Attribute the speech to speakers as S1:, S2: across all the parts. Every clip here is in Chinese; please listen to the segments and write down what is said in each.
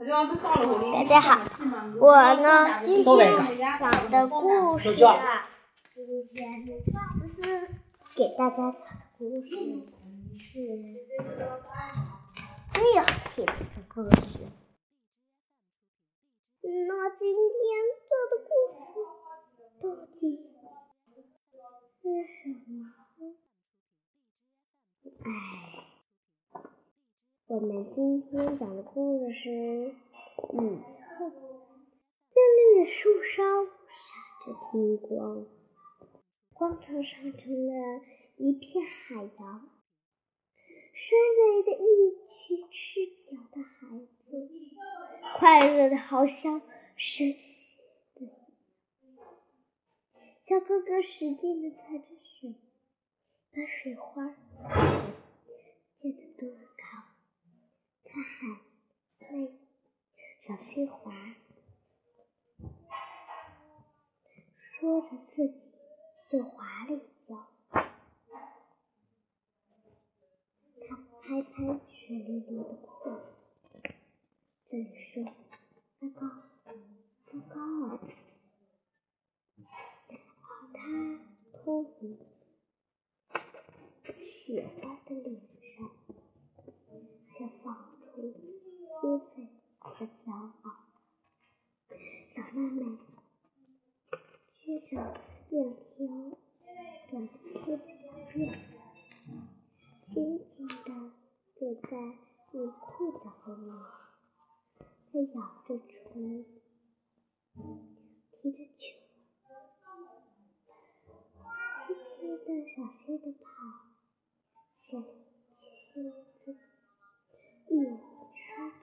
S1: 大家好，我呢今天讲的故事啊，今天就是给大家讲的故事是最好听的故事。那今天做的故事到底是什么？哎。我们今天讲的故事是雨后，嫩绿的树梢闪着金光，广场上成了一片海洋。睡累的一群赤脚的孩子，快乐的好像神仙的。小哥哥使劲的踩着水，把水花溅得多高。他喊：“妹，小心滑！”说着自己就滑了一跤。他拍拍水淋淋的裤子，嘴说：“糟糕，糟糕！”而他通红、血花的脸上却放。兴和骄傲，小妹妹撅着两条短粗的辫子，紧紧地跟在你裤子后面。她咬着唇，提着球，轻轻地、小心地跑，想去形容自己一。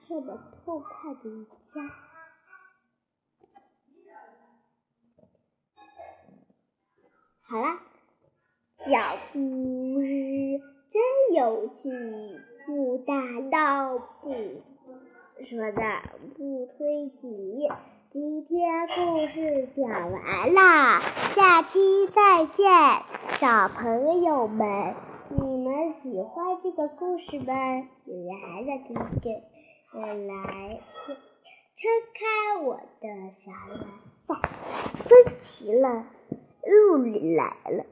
S1: 这么痛快的一家。好啦，小故事真有趣，不打倒不说的不推挤。今天故事讲完啦，下期再见，小朋友们，你们喜欢这个故事吗？有人还在听我。来，撑开我的小蓝伞，风起了，雨来了，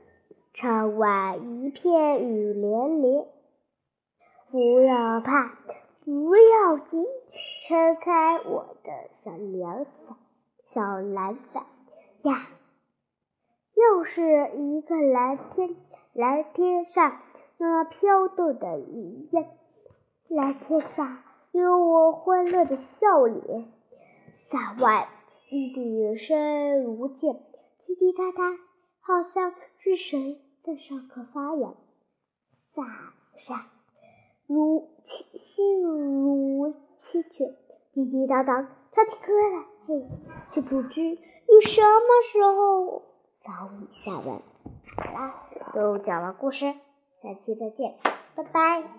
S1: 窗外一片雨连连。不要怕，不要急，撑开我的小凉伞，小蓝伞呀！又是一个蓝天，蓝天上那飘动的云烟，蓝天上。有我欢乐的笑脸，伞外雨声如剑，滴滴答答，好像是谁在上课发言。伞下如心如清泉，滴滴答答，唱起歌来，嘿，却不知你什么时候早已下班。好啦，就讲完故事，下期再见，拜拜。